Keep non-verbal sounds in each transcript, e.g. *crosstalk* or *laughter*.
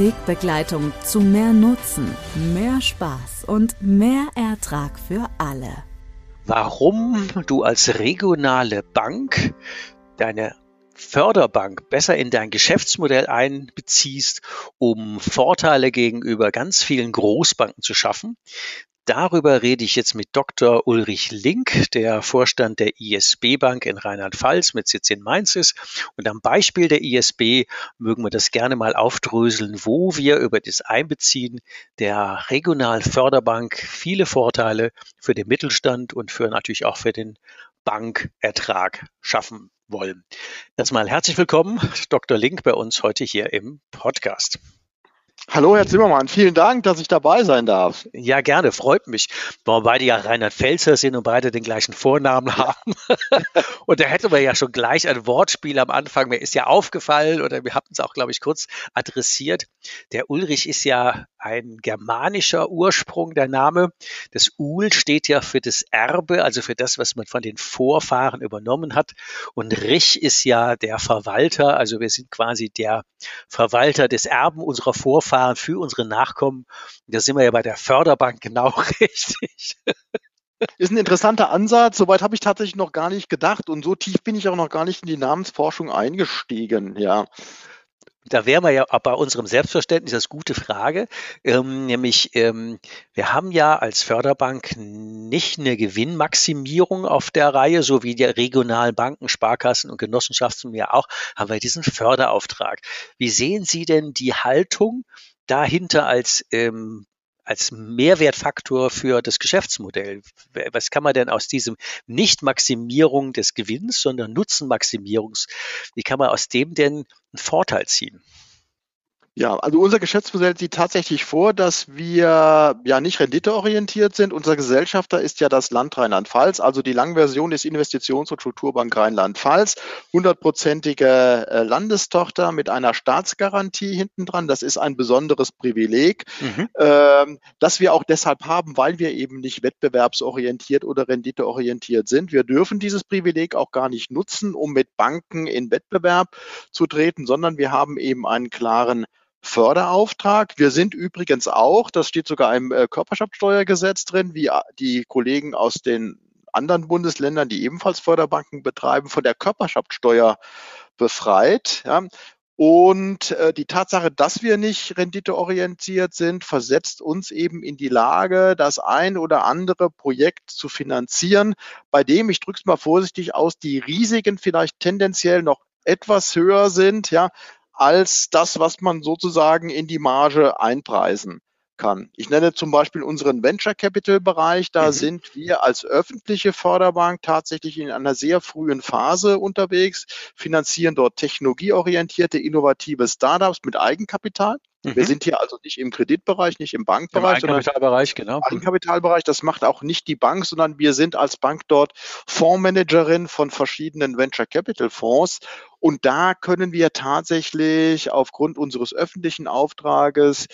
Wegbegleitung zu mehr Nutzen, mehr Spaß und mehr Ertrag für alle. Warum du als regionale Bank deine Förderbank besser in dein Geschäftsmodell einbeziehst, um Vorteile gegenüber ganz vielen Großbanken zu schaffen. Darüber rede ich jetzt mit Dr. Ulrich Link, der Vorstand der ISB Bank in Rheinland-Pfalz mit Sitz in Mainz ist. Und am Beispiel der ISB mögen wir das gerne mal aufdröseln, wo wir über das Einbeziehen der Regionalförderbank viele Vorteile für den Mittelstand und für natürlich auch für den Bankertrag schaffen wollen. Erstmal herzlich willkommen, Dr. Link, bei uns heute hier im Podcast. Hallo, Herr Zimmermann. Vielen Dank, dass ich dabei sein darf. Ja, gerne. Freut mich. Weil beide ja Rheinland-Pfälzer sind und beide den gleichen Vornamen haben. *laughs* und da hätten wir ja schon gleich ein Wortspiel am Anfang. Mir ist ja aufgefallen oder wir haben es auch, glaube ich, kurz adressiert. Der Ulrich ist ja ein germanischer Ursprung, der Name. Das Ul steht ja für das Erbe, also für das, was man von den Vorfahren übernommen hat. Und Rich ist ja der Verwalter, also wir sind quasi der Verwalter des Erben unserer Vorfahren für unsere Nachkommen. Da sind wir ja bei der Förderbank genau *laughs* richtig. Ist ein interessanter Ansatz. Soweit habe ich tatsächlich noch gar nicht gedacht und so tief bin ich auch noch gar nicht in die Namensforschung eingestiegen. Ja. Da wären wir ja bei unserem Selbstverständnis, das ist eine gute Frage. Ähm, nämlich, ähm, wir haben ja als Förderbank nicht eine Gewinnmaximierung auf der Reihe, so wie die regionalen Banken, Sparkassen und Genossenschaften ja auch, haben wir diesen Förderauftrag. Wie sehen Sie denn die Haltung dahinter als ähm, als Mehrwertfaktor für das Geschäftsmodell. Was kann man denn aus diesem Nicht-Maximierung des Gewinns, sondern Nutzenmaximierungs, wie kann man aus dem denn einen Vorteil ziehen? Ja, also unser Geschäftsmodell sieht tatsächlich vor, dass wir ja nicht renditeorientiert sind. Unser Gesellschafter ist ja das Land Rheinland-Pfalz, also die Langversion ist Investitions- und Strukturbank Rheinland-Pfalz, hundertprozentige äh, Landestochter mit einer Staatsgarantie hinten dran. Das ist ein besonderes Privileg, mhm. ähm, das wir auch deshalb haben, weil wir eben nicht wettbewerbsorientiert oder renditeorientiert sind. Wir dürfen dieses Privileg auch gar nicht nutzen, um mit Banken in Wettbewerb zu treten, sondern wir haben eben einen klaren Förderauftrag. Wir sind übrigens auch, das steht sogar im äh, Körperschaftssteuergesetz drin, wie äh, die Kollegen aus den anderen Bundesländern, die ebenfalls Förderbanken betreiben, von der Körperschaftssteuer befreit. Ja. Und äh, die Tatsache, dass wir nicht renditeorientiert sind, versetzt uns eben in die Lage, das ein oder andere Projekt zu finanzieren, bei dem, ich drücke es mal vorsichtig aus, die Risiken vielleicht tendenziell noch etwas höher sind, ja, als das, was man sozusagen in die Marge einpreisen kann. Ich nenne zum Beispiel unseren Venture Capital Bereich. Da mhm. sind wir als öffentliche Förderbank tatsächlich in einer sehr frühen Phase unterwegs, finanzieren dort technologieorientierte, innovative Startups mit Eigenkapital. Mhm. Wir sind hier also nicht im Kreditbereich, nicht im Bankbereich. Im Eigenkapitalbereich, genau. Eigenkapitalbereich, das macht auch nicht die Bank, sondern wir sind als Bank dort Fondsmanagerin von verschiedenen Venture Capital Fonds. Und da können wir tatsächlich aufgrund unseres öffentlichen Auftrages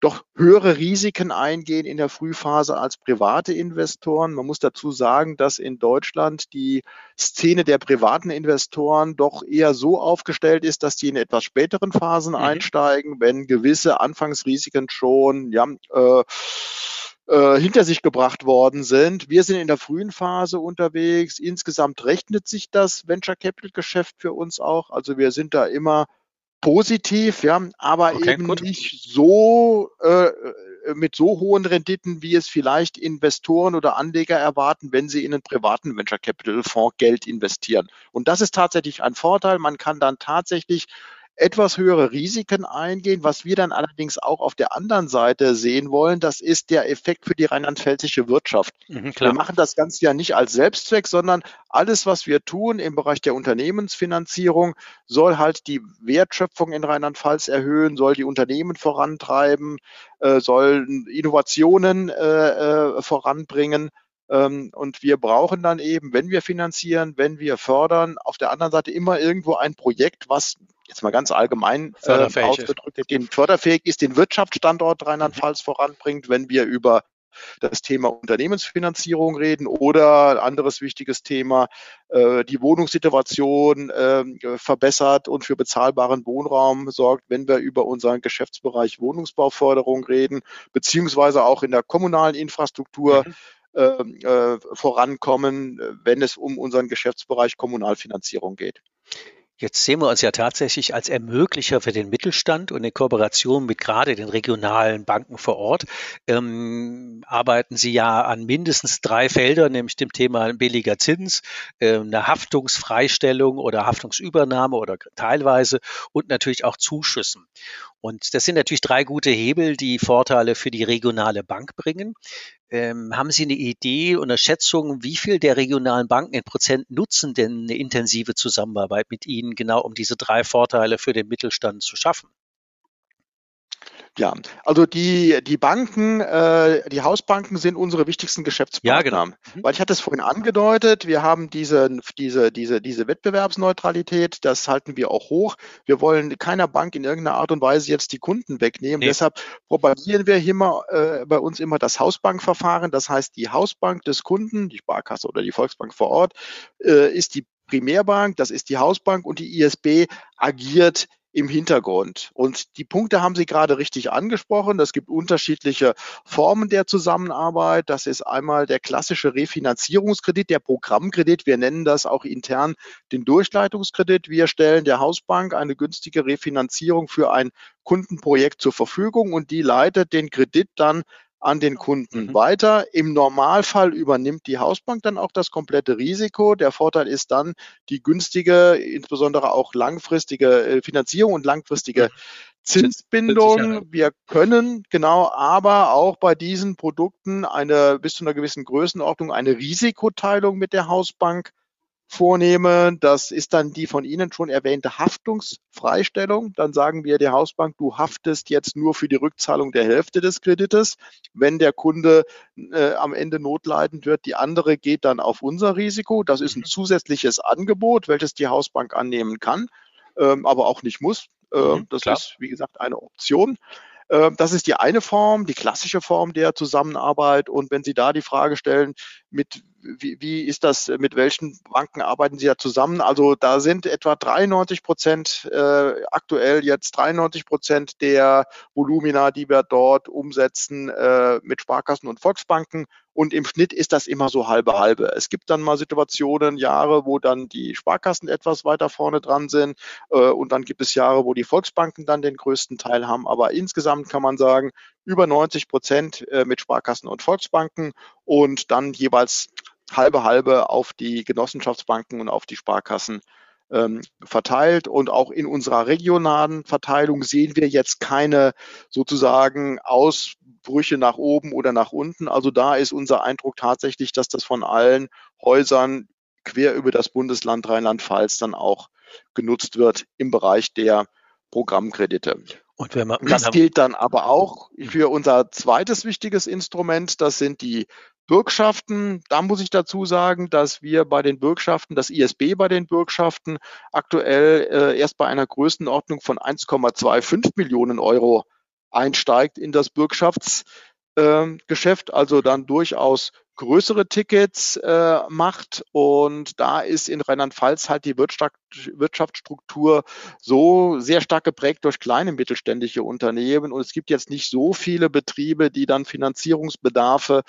doch höhere Risiken eingehen in der Frühphase als private Investoren. Man muss dazu sagen, dass in Deutschland die Szene der privaten Investoren doch eher so aufgestellt ist, dass die in etwas späteren Phasen mhm. einsteigen, wenn gewisse Anfangsrisiken schon ja, äh, äh, hinter sich gebracht worden sind. Wir sind in der frühen Phase unterwegs. Insgesamt rechnet sich das Venture Capital Geschäft für uns auch. Also wir sind da immer positiv, ja, aber okay, eben gut. nicht so äh, mit so hohen Renditen, wie es vielleicht Investoren oder Anleger erwarten, wenn sie in einen privaten Venture Capital Fonds Geld investieren. Und das ist tatsächlich ein Vorteil. Man kann dann tatsächlich etwas höhere Risiken eingehen. Was wir dann allerdings auch auf der anderen Seite sehen wollen, das ist der Effekt für die rheinland-pfälzische Wirtschaft. Mhm, wir machen das Ganze ja nicht als Selbstzweck, sondern alles, was wir tun im Bereich der Unternehmensfinanzierung, soll halt die Wertschöpfung in Rheinland-Pfalz erhöhen, soll die Unternehmen vorantreiben, äh, soll Innovationen äh, äh, voranbringen. Ähm, und wir brauchen dann eben, wenn wir finanzieren, wenn wir fördern, auf der anderen Seite immer irgendwo ein Projekt, was jetzt mal ganz allgemein äh, ausgedrückt, ist. den förderfähig ist, den Wirtschaftsstandort Rheinland-Pfalz voranbringt, wenn wir über das Thema Unternehmensfinanzierung reden oder anderes wichtiges Thema, äh, die Wohnungssituation äh, verbessert und für bezahlbaren Wohnraum sorgt, wenn wir über unseren Geschäftsbereich Wohnungsbauförderung reden, beziehungsweise auch in der kommunalen Infrastruktur. Mhm. Ähm, äh, vorankommen, wenn es um unseren Geschäftsbereich Kommunalfinanzierung geht. Jetzt sehen wir uns ja tatsächlich als Ermöglicher für den Mittelstand und in Kooperation mit gerade den regionalen Banken vor Ort ähm, arbeiten Sie ja an mindestens drei Feldern, nämlich dem Thema billiger Zins, äh, eine Haftungsfreistellung oder Haftungsübernahme oder teilweise und natürlich auch Zuschüssen. Und das sind natürlich drei gute Hebel, die Vorteile für die regionale Bank bringen. Ähm, haben Sie eine Idee oder Schätzung, wie viel der regionalen Banken in Prozent nutzen denn eine intensive Zusammenarbeit mit Ihnen, genau um diese drei Vorteile für den Mittelstand zu schaffen? Ja, also die, die Banken, äh, die Hausbanken sind unsere wichtigsten Geschäftspartner. Ja, genau. Mhm. Weil ich hatte es vorhin angedeutet, wir haben diese, diese, diese, diese Wettbewerbsneutralität, das halten wir auch hoch. Wir wollen keiner Bank in irgendeiner Art und Weise jetzt die Kunden wegnehmen. Nee. Deshalb propagieren wir immer äh, bei uns immer das Hausbankverfahren. Das heißt, die Hausbank des Kunden, die Sparkasse oder die Volksbank vor Ort, äh, ist die Primärbank, das ist die Hausbank und die ISB agiert im Hintergrund. Und die Punkte haben Sie gerade richtig angesprochen. Es gibt unterschiedliche Formen der Zusammenarbeit. Das ist einmal der klassische Refinanzierungskredit, der Programmkredit. Wir nennen das auch intern den Durchleitungskredit. Wir stellen der Hausbank eine günstige Refinanzierung für ein Kundenprojekt zur Verfügung und die leitet den Kredit dann an den Kunden mhm. weiter. Im Normalfall übernimmt die Hausbank dann auch das komplette Risiko. Der Vorteil ist dann die günstige, insbesondere auch langfristige äh, Finanzierung und langfristige Zinsbindung. Wir können genau aber auch bei diesen Produkten eine bis zu einer gewissen Größenordnung eine Risikoteilung mit der Hausbank vornehme. Das ist dann die von Ihnen schon erwähnte Haftungsfreistellung. Dann sagen wir der Hausbank, du haftest jetzt nur für die Rückzahlung der Hälfte des Kredites. Wenn der Kunde äh, am Ende notleidend wird, die andere geht dann auf unser Risiko. Das ist ein mhm. zusätzliches Angebot, welches die Hausbank annehmen kann, ähm, aber auch nicht muss. Äh, mhm, das klar. ist, wie gesagt, eine Option. Ähm, das ist die eine Form, die klassische Form der Zusammenarbeit. Und wenn Sie da die Frage stellen, mit wie, wie ist das, mit welchen Banken arbeiten Sie da zusammen? Also da sind etwa 93 Prozent, äh, aktuell jetzt 93 Prozent der Volumina, die wir dort umsetzen, äh, mit Sparkassen und Volksbanken. Und im Schnitt ist das immer so halbe halbe. Es gibt dann mal Situationen, Jahre, wo dann die Sparkassen etwas weiter vorne dran sind. Äh, und dann gibt es Jahre, wo die Volksbanken dann den größten Teil haben. Aber insgesamt kann man sagen, über 90 Prozent äh, mit Sparkassen und Volksbanken und dann jeweils halbe halbe auf die Genossenschaftsbanken und auf die Sparkassen ähm, verteilt. Und auch in unserer regionalen Verteilung sehen wir jetzt keine sozusagen Ausbrüche nach oben oder nach unten. Also da ist unser Eindruck tatsächlich, dass das von allen Häusern quer über das Bundesland Rheinland-Pfalz dann auch genutzt wird im Bereich der Programmkredite. Und wenn man, das gilt dann aber auch für unser zweites wichtiges Instrument, das sind die Bürgschaften, da muss ich dazu sagen, dass wir bei den Bürgschaften, das ISB bei den Bürgschaften aktuell äh, erst bei einer Größenordnung von 1,25 Millionen Euro einsteigt in das Bürgschaftsgeschäft, äh, also dann durchaus größere Tickets äh, macht. Und da ist in Rheinland-Pfalz halt die Wirtschaftsstruktur so sehr stark geprägt durch kleine mittelständische Unternehmen. Und es gibt jetzt nicht so viele Betriebe, die dann Finanzierungsbedarfe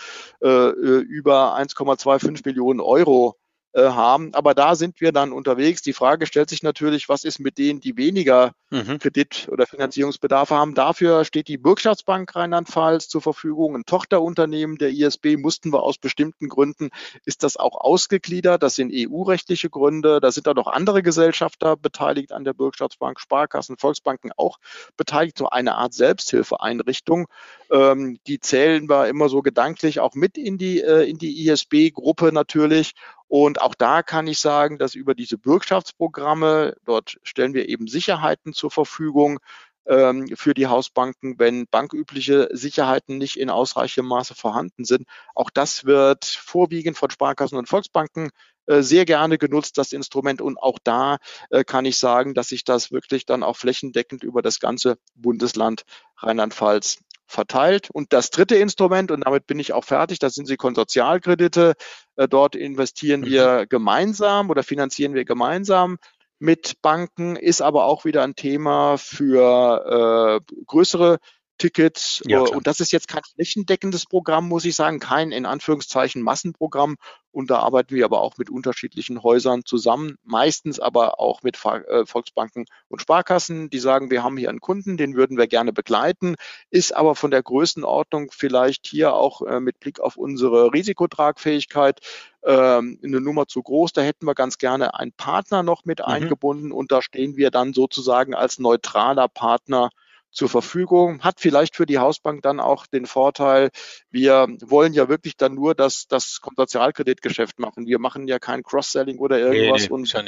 äh, über 1,25 Millionen Euro äh, haben. Aber da sind wir dann unterwegs. Die Frage stellt sich natürlich, was ist mit denen, die weniger mhm. Kredit- oder Finanzierungsbedarfe haben? Dafür steht die Bürgschaftsbank Rheinland-Pfalz zur Verfügung. Ein Tochterunternehmen der ISB mussten wir aus bestimmten Gründen, ist das auch ausgegliedert. Das sind EU-rechtliche Gründe. Da sind da noch andere Gesellschafter beteiligt an der Bürgschaftsbank, Sparkassen, Volksbanken auch beteiligt. So eine Art Selbsthilfeeinrichtung. Ähm, die zählen wir immer so gedanklich auch mit in die, äh, in die ISB-Gruppe natürlich. Und auch da kann ich sagen, dass über diese Bürgschaftsprogramme, dort stellen wir eben Sicherheiten zur Verfügung ähm, für die Hausbanken, wenn bankübliche Sicherheiten nicht in ausreichendem Maße vorhanden sind. Auch das wird vorwiegend von Sparkassen und Volksbanken äh, sehr gerne genutzt, das Instrument. Und auch da äh, kann ich sagen, dass sich das wirklich dann auch flächendeckend über das ganze Bundesland Rheinland-Pfalz verteilt. Und das dritte Instrument, und damit bin ich auch fertig, das sind die Konsortialkredite. Äh, dort investieren mhm. wir gemeinsam oder finanzieren wir gemeinsam mit Banken, ist aber auch wieder ein Thema für äh, größere Tickets. Ja, und das ist jetzt kein flächendeckendes Programm, muss ich sagen, kein in Anführungszeichen Massenprogramm. Und da arbeiten wir aber auch mit unterschiedlichen Häusern zusammen, meistens aber auch mit äh, Volksbanken und Sparkassen, die sagen, wir haben hier einen Kunden, den würden wir gerne begleiten, ist aber von der Größenordnung vielleicht hier auch äh, mit Blick auf unsere Risikotragfähigkeit ähm, eine Nummer zu groß. Da hätten wir ganz gerne einen Partner noch mit mhm. eingebunden und da stehen wir dann sozusagen als neutraler Partner zur Verfügung. Hat vielleicht für die Hausbank dann auch den Vorteil, wir wollen ja wirklich dann nur das, das Konsortialkreditgeschäft machen. Wir machen ja kein Cross-Selling oder irgendwas nee, nee, und ja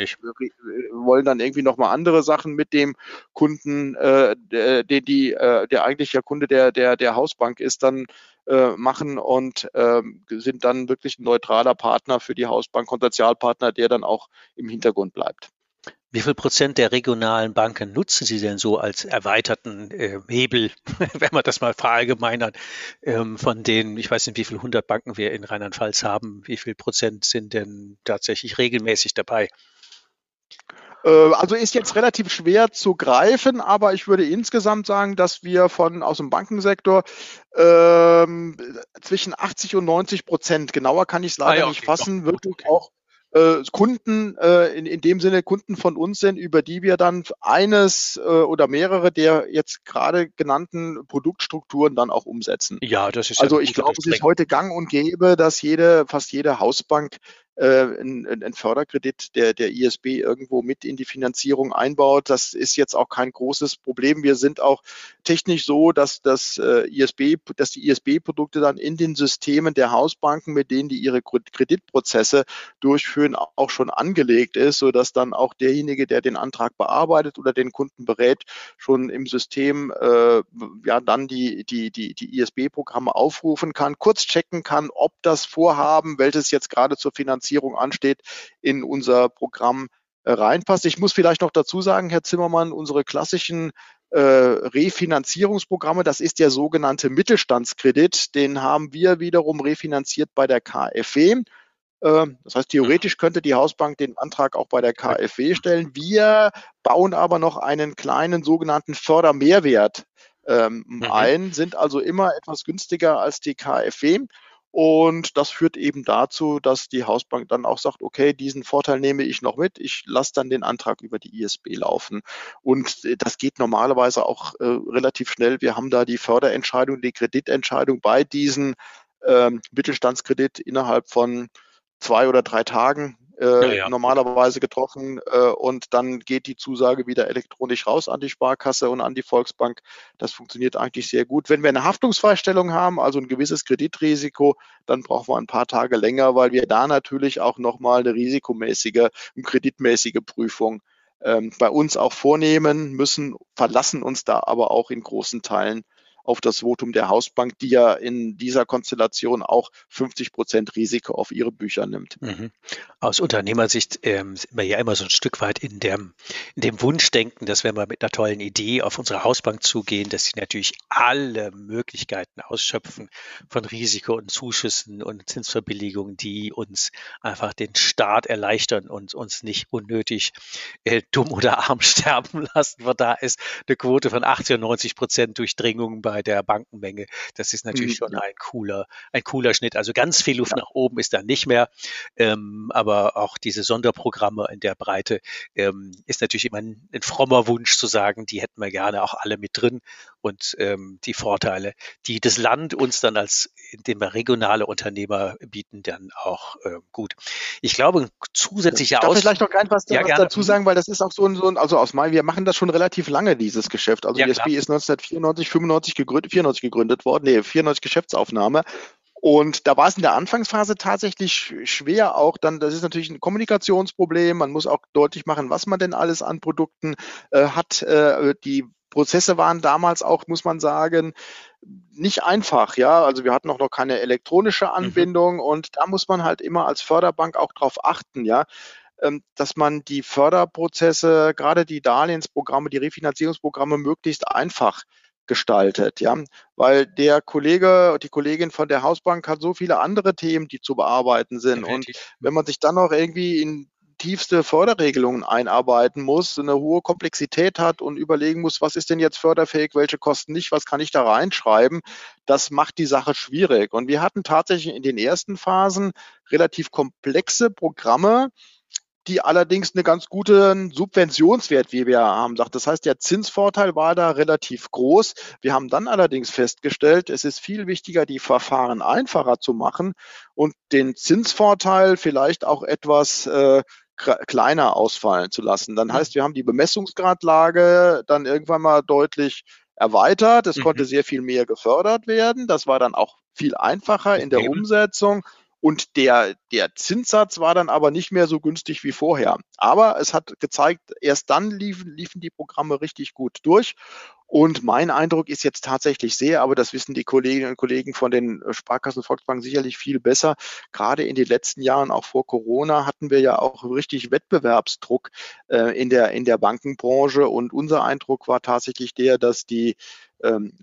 wollen dann irgendwie nochmal andere Sachen mit dem Kunden, äh, der, die, äh, der eigentlich ja Kunde der, der, der Hausbank ist, dann äh, machen und äh, sind dann wirklich ein neutraler Partner für die Hausbank, Konsortialpartner, der dann auch im Hintergrund bleibt. Wie viel Prozent der regionalen Banken nutzen Sie denn so als erweiterten äh, Hebel, *laughs* wenn man das mal verallgemeinert, ähm, von denen, ich weiß nicht, wie viele hundert Banken wir in Rheinland-Pfalz haben, wie viel Prozent sind denn tatsächlich regelmäßig dabei? Äh, also ist jetzt relativ schwer zu greifen, aber ich würde insgesamt sagen, dass wir von aus dem Bankensektor ähm, zwischen 80 und 90 Prozent, genauer kann ich es leider ah, ja, okay, nicht fassen, wirklich okay. auch äh, Kunden äh, in, in dem Sinne Kunden von uns sind, über die wir dann eines äh, oder mehrere der jetzt gerade genannten Produktstrukturen dann auch umsetzen. Ja, das ist also ich glaube, es ist heute Gang und gäbe, dass jede fast jede Hausbank ein, ein Förderkredit der, der ISB irgendwo mit in die Finanzierung einbaut. Das ist jetzt auch kein großes Problem. Wir sind auch technisch so, dass das äh, ISB, dass die ISB-Produkte dann in den Systemen der Hausbanken, mit denen die ihre Kreditprozesse durchführen, auch schon angelegt ist, sodass dann auch derjenige, der den Antrag bearbeitet oder den Kunden berät, schon im System äh, ja dann die, die, die, die ISB-Programme aufrufen kann, kurz checken kann, ob das Vorhaben, welches jetzt gerade zur Finanzierung Finanzierung ansteht, in unser Programm äh, reinpasst. Ich muss vielleicht noch dazu sagen, Herr Zimmermann, unsere klassischen äh, Refinanzierungsprogramme, das ist der sogenannte Mittelstandskredit, den haben wir wiederum refinanziert bei der KfW. Äh, das heißt, theoretisch könnte die Hausbank den Antrag auch bei der KfW stellen. Wir bauen aber noch einen kleinen sogenannten Fördermehrwert ähm, mhm. ein, sind also immer etwas günstiger als die KfW und das führt eben dazu, dass die Hausbank dann auch sagt, okay, diesen Vorteil nehme ich noch mit, ich lasse dann den Antrag über die ISB laufen. Und äh, das geht normalerweise auch äh, relativ schnell. Wir haben da die Förderentscheidung, die Kreditentscheidung bei diesen ähm, Mittelstandskredit innerhalb von zwei oder drei Tagen äh, ja, ja. normalerweise getroffen äh, und dann geht die Zusage wieder elektronisch raus an die Sparkasse und an die Volksbank. Das funktioniert eigentlich sehr gut. Wenn wir eine Haftungsfreistellung haben, also ein gewisses Kreditrisiko, dann brauchen wir ein paar Tage länger, weil wir da natürlich auch nochmal eine risikomäßige und kreditmäßige Prüfung ähm, bei uns auch vornehmen müssen, verlassen uns da aber auch in großen Teilen auf das Votum der Hausbank, die ja in dieser Konstellation auch 50 Prozent Risiko auf ihre Bücher nimmt. Mhm. Aus Unternehmersicht ähm, sind wir ja immer so ein Stück weit in dem, in dem Wunschdenken, dass wenn wir mit einer tollen Idee auf unsere Hausbank zugehen, dass sie natürlich alle Möglichkeiten ausschöpfen von Risiko und Zuschüssen und Zinsverbilligungen, die uns einfach den Start erleichtern und uns nicht unnötig äh, dumm oder arm *laughs* sterben lassen. Von da ist eine Quote von 80 und 90 Prozent Durchdringung bei bei der Bankenmenge. Das ist natürlich mhm, schon ein cooler, ein cooler Schnitt. Also ganz viel Luft ja. nach oben ist da nicht mehr. Ähm, aber auch diese Sonderprogramme in der Breite ähm, ist natürlich immer ein, ein, frommer Wunsch zu sagen, die hätten wir gerne auch alle mit drin und ähm, die Vorteile, die das Land uns dann als, indem wir regionale Unternehmer bieten, dann auch äh, gut. Ich glaube, zusätzlicher Darf Aus vielleicht noch ganz was, ja, was dazu sagen, weil das ist auch so ein, so ein also aus meinem, wir machen das schon relativ lange, dieses Geschäft. Also ja, die SB ist 1994, 95 gegründet, 94 gegründet worden, nee, 94 Geschäftsaufnahme. Und da war es in der Anfangsphase tatsächlich schwer auch dann, das ist natürlich ein Kommunikationsproblem, man muss auch deutlich machen, was man denn alles an Produkten äh, hat. Äh, die Prozesse waren damals auch, muss man sagen, nicht einfach, ja. Also wir hatten auch noch keine elektronische mhm. Anbindung mhm. und da muss man halt immer als Förderbank auch drauf achten, ja ähm, dass man die Förderprozesse, gerade die Darlehensprogramme, die Refinanzierungsprogramme möglichst einfach gestaltet, ja, weil der Kollege, die Kollegin von der Hausbank hat so viele andere Themen, die zu bearbeiten sind. Definitiv. Und wenn man sich dann noch irgendwie in tiefste Förderregelungen einarbeiten muss, eine hohe Komplexität hat und überlegen muss, was ist denn jetzt förderfähig, welche kosten nicht, was kann ich da reinschreiben, das macht die Sache schwierig. Und wir hatten tatsächlich in den ersten Phasen relativ komplexe Programme, die allerdings eine ganz guten Subventionswert, wie wir haben, sagt. Das heißt, der Zinsvorteil war da relativ groß. Wir haben dann allerdings festgestellt, es ist viel wichtiger, die Verfahren einfacher zu machen und den Zinsvorteil vielleicht auch etwas äh, kleiner ausfallen zu lassen. Dann heißt, wir haben die Bemessungsgradlage dann irgendwann mal deutlich erweitert. Es mhm. konnte sehr viel mehr gefördert werden. Das war dann auch viel einfacher in der Umsetzung. Und der, der Zinssatz war dann aber nicht mehr so günstig wie vorher. Aber es hat gezeigt, erst dann liefen, liefen die Programme richtig gut durch. Und mein Eindruck ist jetzt tatsächlich sehr, aber das wissen die Kolleginnen und Kollegen von den Sparkassen Volksbanken sicherlich viel besser. Gerade in den letzten Jahren, auch vor Corona, hatten wir ja auch richtig Wettbewerbsdruck äh, in, der, in der Bankenbranche. Und unser Eindruck war tatsächlich der, dass die ähm,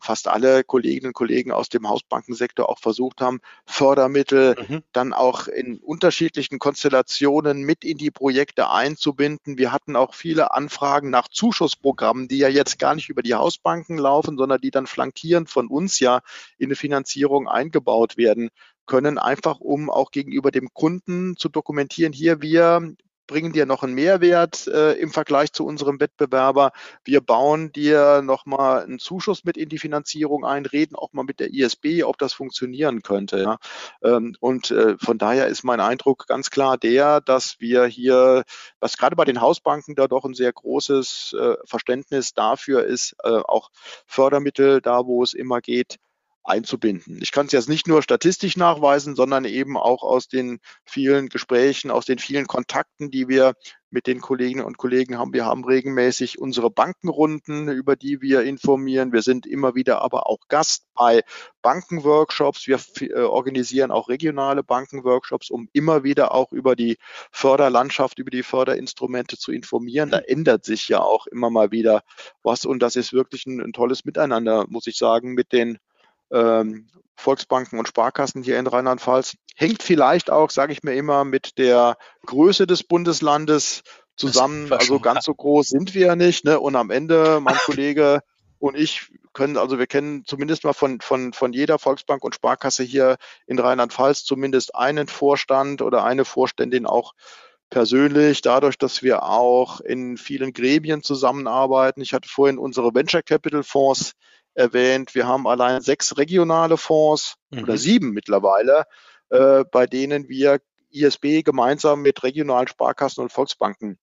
fast alle Kolleginnen und Kollegen aus dem Hausbankensektor auch versucht haben, Fördermittel mhm. dann auch in unterschiedlichen Konstellationen mit in die Projekte einzubinden. Wir hatten auch viele Anfragen nach Zuschussprogrammen, die ja jetzt gar nicht über die Hausbanken laufen, sondern die dann flankierend von uns ja in eine Finanzierung eingebaut werden können, einfach um auch gegenüber dem Kunden zu dokumentieren, hier wir bringen dir noch einen Mehrwert äh, im Vergleich zu unserem Wettbewerber. Wir bauen dir nochmal einen Zuschuss mit in die Finanzierung ein, reden auch mal mit der ISB, ob das funktionieren könnte. Ja. Ähm, und äh, von daher ist mein Eindruck ganz klar der, dass wir hier, was gerade bei den Hausbanken da doch ein sehr großes äh, Verständnis dafür ist, äh, auch Fördermittel da, wo es immer geht, einzubinden. Ich kann es jetzt nicht nur statistisch nachweisen, sondern eben auch aus den vielen Gesprächen, aus den vielen Kontakten, die wir mit den Kolleginnen und Kollegen haben. Wir haben regelmäßig unsere Bankenrunden, über die wir informieren. Wir sind immer wieder aber auch Gast bei Bankenworkshops. Wir äh, organisieren auch regionale Bankenworkshops, um immer wieder auch über die Förderlandschaft, über die Förderinstrumente zu informieren. Da ändert sich ja auch immer mal wieder was und das ist wirklich ein, ein tolles Miteinander, muss ich sagen, mit den ähm, Volksbanken und Sparkassen hier in Rheinland-Pfalz. Hängt vielleicht auch, sage ich mir immer, mit der Größe des Bundeslandes zusammen. Also ganz so groß sind wir ja nicht. Ne? Und am Ende, mein *laughs* Kollege und ich können, also wir kennen zumindest mal von, von, von jeder Volksbank und Sparkasse hier in Rheinland-Pfalz zumindest einen Vorstand oder eine Vorständin auch persönlich, dadurch, dass wir auch in vielen Gremien zusammenarbeiten. Ich hatte vorhin unsere Venture Capital Fonds erwähnt. Wir haben allein sechs regionale Fonds mhm. oder sieben mittlerweile, äh, bei denen wir ISB gemeinsam mit regionalen Sparkassen und Volksbanken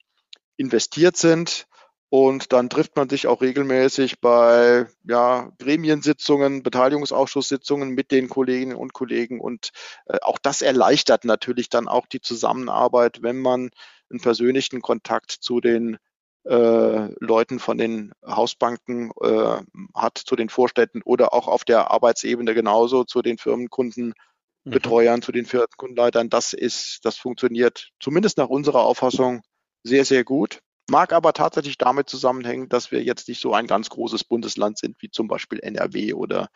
investiert sind. Und dann trifft man sich auch regelmäßig bei ja, Gremiensitzungen, Beteiligungsausschusssitzungen mit den Kolleginnen und Kollegen. Und äh, auch das erleichtert natürlich dann auch die Zusammenarbeit, wenn man einen persönlichen Kontakt zu den äh, Leuten von den Hausbanken äh, hat, zu den Vorstädten oder auch auf der Arbeitsebene genauso zu den Firmenkundenbetreuern, mhm. zu den Firmenkundenleitern. Das ist, das funktioniert zumindest nach unserer Auffassung sehr, sehr gut. Mag aber tatsächlich damit zusammenhängen, dass wir jetzt nicht so ein ganz großes Bundesland sind wie zum Beispiel NRW oder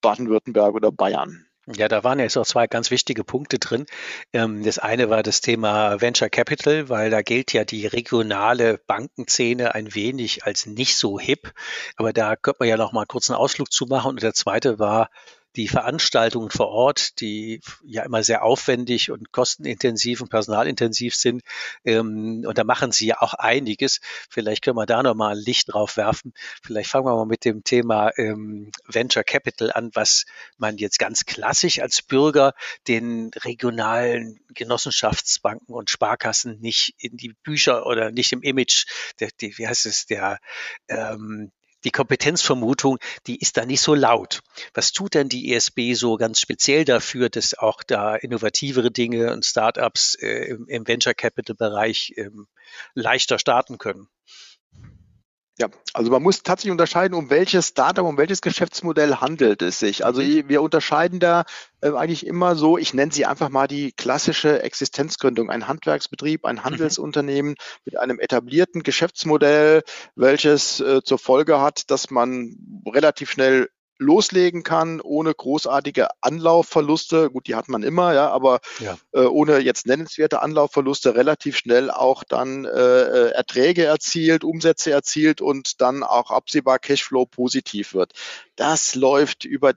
Baden-Württemberg oder Bayern. Ja, da waren jetzt auch zwei ganz wichtige Punkte drin. Ähm, das eine war das Thema Venture Capital, weil da gilt ja die regionale Bankenszene ein wenig als nicht so hip. Aber da könnte man ja noch mal kurz einen Ausflug zu machen. Und der zweite war die Veranstaltungen vor Ort, die ja immer sehr aufwendig und kostenintensiv und personalintensiv sind. Ähm, und da machen Sie ja auch einiges. Vielleicht können wir da nochmal ein Licht drauf werfen. Vielleicht fangen wir mal mit dem Thema ähm, Venture Capital an, was man jetzt ganz klassisch als Bürger den regionalen Genossenschaftsbanken und Sparkassen nicht in die Bücher oder nicht im Image, der, die, wie heißt es, der ähm, die Kompetenzvermutung, die ist da nicht so laut. Was tut denn die ESB so ganz speziell dafür, dass auch da innovativere Dinge und Startups äh, im, im Venture Capital Bereich ähm, leichter starten können? Ja, also man muss tatsächlich unterscheiden, um welches Startup, um welches Geschäftsmodell handelt es sich. Also mhm. wir unterscheiden da äh, eigentlich immer so, ich nenne sie einfach mal die klassische Existenzgründung, ein Handwerksbetrieb, ein mhm. Handelsunternehmen mhm. mit einem etablierten Geschäftsmodell, welches äh, zur Folge hat, dass man relativ schnell loslegen kann, ohne großartige Anlaufverluste. Gut, die hat man immer, ja, aber ja. Äh, ohne jetzt nennenswerte Anlaufverluste relativ schnell auch dann äh, äh Erträge erzielt, Umsätze erzielt und dann auch absehbar Cashflow positiv wird. Das läuft über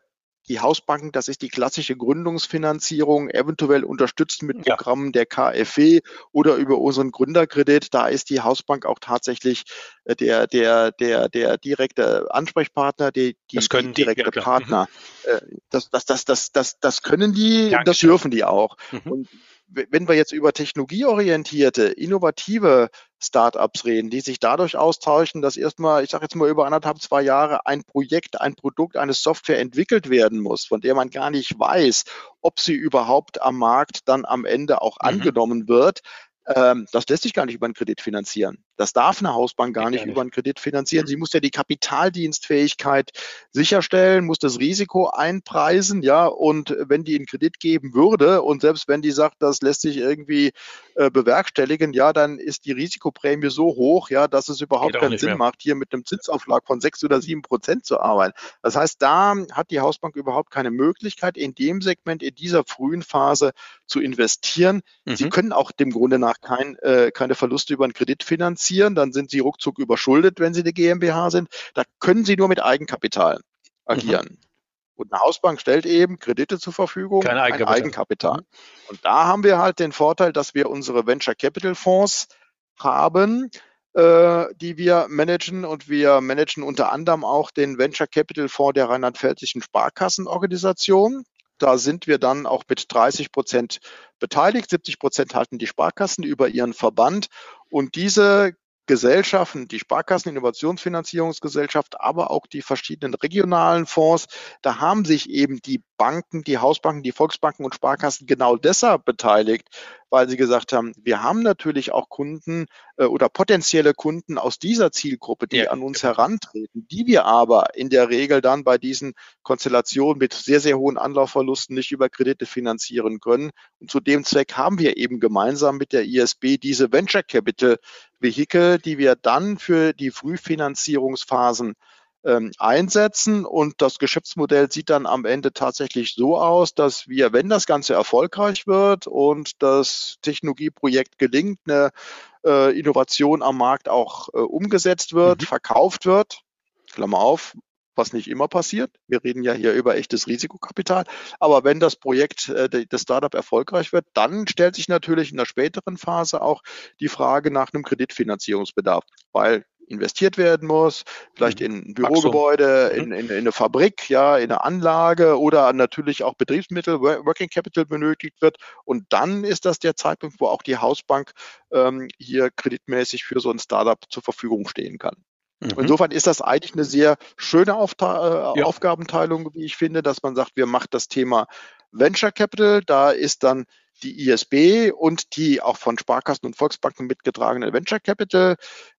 die Hausbanken, das ist die klassische Gründungsfinanzierung, eventuell unterstützt mit Programmen der KfW oder über unseren Gründerkredit. Da ist die Hausbank auch tatsächlich äh, der, der, der, der direkte Ansprechpartner, die, die, das können die direkte die, ja, Partner. Mhm. Das, das, das, das, das, das können die, Dankeschön. das dürfen die auch. Mhm. Und wenn wir jetzt über technologieorientierte, innovative Startups reden, die sich dadurch austauschen, dass erstmal, ich sage jetzt mal über anderthalb, zwei Jahre ein Projekt, ein Produkt, eine Software entwickelt werden muss, von der man gar nicht weiß, ob sie überhaupt am Markt dann am Ende auch mhm. angenommen wird, ähm, das lässt sich gar nicht über einen Kredit finanzieren. Das darf eine Hausbank gar nicht, nicht, über einen Kredit finanzieren. Sie muss ja die Kapitaldienstfähigkeit sicherstellen, muss das Risiko einpreisen, ja, und wenn die einen Kredit geben würde und selbst wenn die sagt, das lässt sich irgendwie äh, bewerkstelligen, ja, dann ist die Risikoprämie so hoch, ja, dass es überhaupt keinen Sinn mehr. macht, hier mit einem Zinsaufschlag von sechs oder sieben Prozent zu arbeiten. Das heißt, da hat die Hausbank überhaupt keine Möglichkeit, in dem Segment, in dieser frühen Phase zu investieren. Mhm. Sie können auch dem Grunde nach kein, äh, keine Verluste über einen Kredit finanzieren, dann sind sie ruckzuck überschuldet, wenn sie eine GmbH sind. Da können sie nur mit Eigenkapital agieren. Mhm. Und eine Hausbank stellt eben Kredite zur Verfügung, Kein Eigenkapital. Eigenkapital. Mhm. Und da haben wir halt den Vorteil, dass wir unsere Venture Capital Fonds haben, äh, die wir managen. Und wir managen unter anderem auch den Venture Capital Fonds der rheinland-pfälzischen Sparkassenorganisation. Da sind wir dann auch mit 30 Prozent beteiligt. 70 Prozent halten die Sparkassen über ihren Verband. Und diese Gesellschaften, die Sparkassen Innovationsfinanzierungsgesellschaft, aber auch die verschiedenen regionalen Fonds, da haben sich eben die Banken, die Hausbanken, die Volksbanken und Sparkassen genau deshalb beteiligt, weil sie gesagt haben, wir haben natürlich auch Kunden äh, oder potenzielle Kunden aus dieser Zielgruppe, die ja, an uns genau. herantreten, die wir aber in der Regel dann bei diesen Konstellationen mit sehr, sehr hohen Anlaufverlusten nicht über Kredite finanzieren können. Und zu dem Zweck haben wir eben gemeinsam mit der ISB diese Venture Capital Vehikel, die wir dann für die Frühfinanzierungsphasen ähm, einsetzen. Und das Geschäftsmodell sieht dann am Ende tatsächlich so aus, dass wir, wenn das Ganze erfolgreich wird und das Technologieprojekt gelingt, eine äh, Innovation am Markt auch äh, umgesetzt wird, mhm. verkauft wird, Klammer auf, was nicht immer passiert. Wir reden ja hier über echtes Risikokapital. Aber wenn das Projekt, äh, das Startup erfolgreich wird, dann stellt sich natürlich in der späteren Phase auch die Frage nach einem Kreditfinanzierungsbedarf, weil investiert werden muss, vielleicht mhm. in ein Bürogebäude, mhm. in, in, in, eine Fabrik, ja, in eine Anlage oder natürlich auch Betriebsmittel, Working Capital benötigt wird. Und dann ist das der Zeitpunkt, wo auch die Hausbank ähm, hier kreditmäßig für so ein Startup zur Verfügung stehen kann. Mhm. Insofern ist das eigentlich eine sehr schöne Aufta äh, ja. Aufgabenteilung, wie ich finde, dass man sagt, wir machen das Thema Venture Capital. Da ist dann die ISB und die auch von Sparkassen und Volksbanken mitgetragenen Venture Capital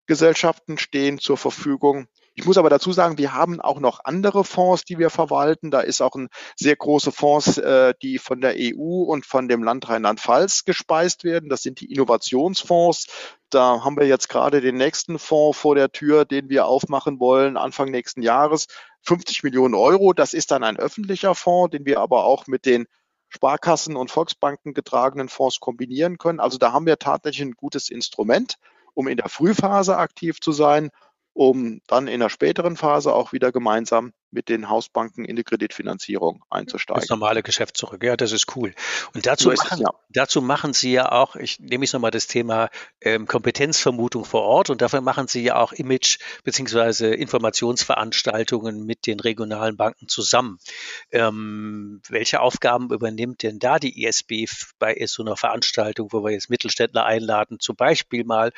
Gesellschaften stehen zur Verfügung. Ich muss aber dazu sagen, wir haben auch noch andere Fonds, die wir verwalten. Da ist auch ein sehr große Fonds, äh, die von der EU und von dem Land Rheinland-Pfalz gespeist werden. Das sind die Innovationsfonds. Da haben wir jetzt gerade den nächsten Fonds vor der Tür, den wir aufmachen wollen, Anfang nächsten Jahres, 50 Millionen Euro. Das ist dann ein öffentlicher Fonds, den wir aber auch mit den Sparkassen und Volksbanken getragenen Fonds kombinieren können. Also da haben wir tatsächlich ein gutes Instrument, um in der Frühphase aktiv zu sein, um dann in der späteren Phase auch wieder gemeinsam mit den Hausbanken in die Kreditfinanzierung einzusteigen. Das normale Geschäft zurück. Ja, das ist cool. Und dazu, so machen, es, ja. dazu machen Sie ja auch, ich nehme jetzt nochmal das Thema ähm, Kompetenzvermutung vor Ort und dafür machen Sie ja auch Image- beziehungsweise Informationsveranstaltungen mit den regionalen Banken zusammen. Ähm, welche Aufgaben übernimmt denn da die ISB bei so einer Veranstaltung, wo wir jetzt Mittelständler einladen, zum Beispiel mal